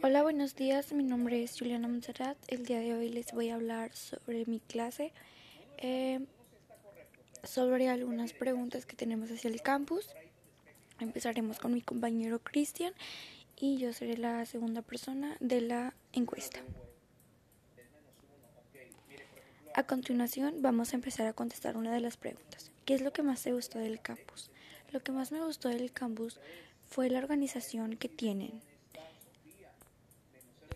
Hola, buenos días. Mi nombre es Juliana Montserrat. El día de hoy les voy a hablar sobre mi clase, eh, sobre algunas preguntas que tenemos hacia el campus. Empezaremos con mi compañero Cristian y yo seré la segunda persona de la encuesta. A continuación vamos a empezar a contestar una de las preguntas. ¿Qué es lo que más te gustó del campus? Lo que más me gustó del campus fue la organización que tienen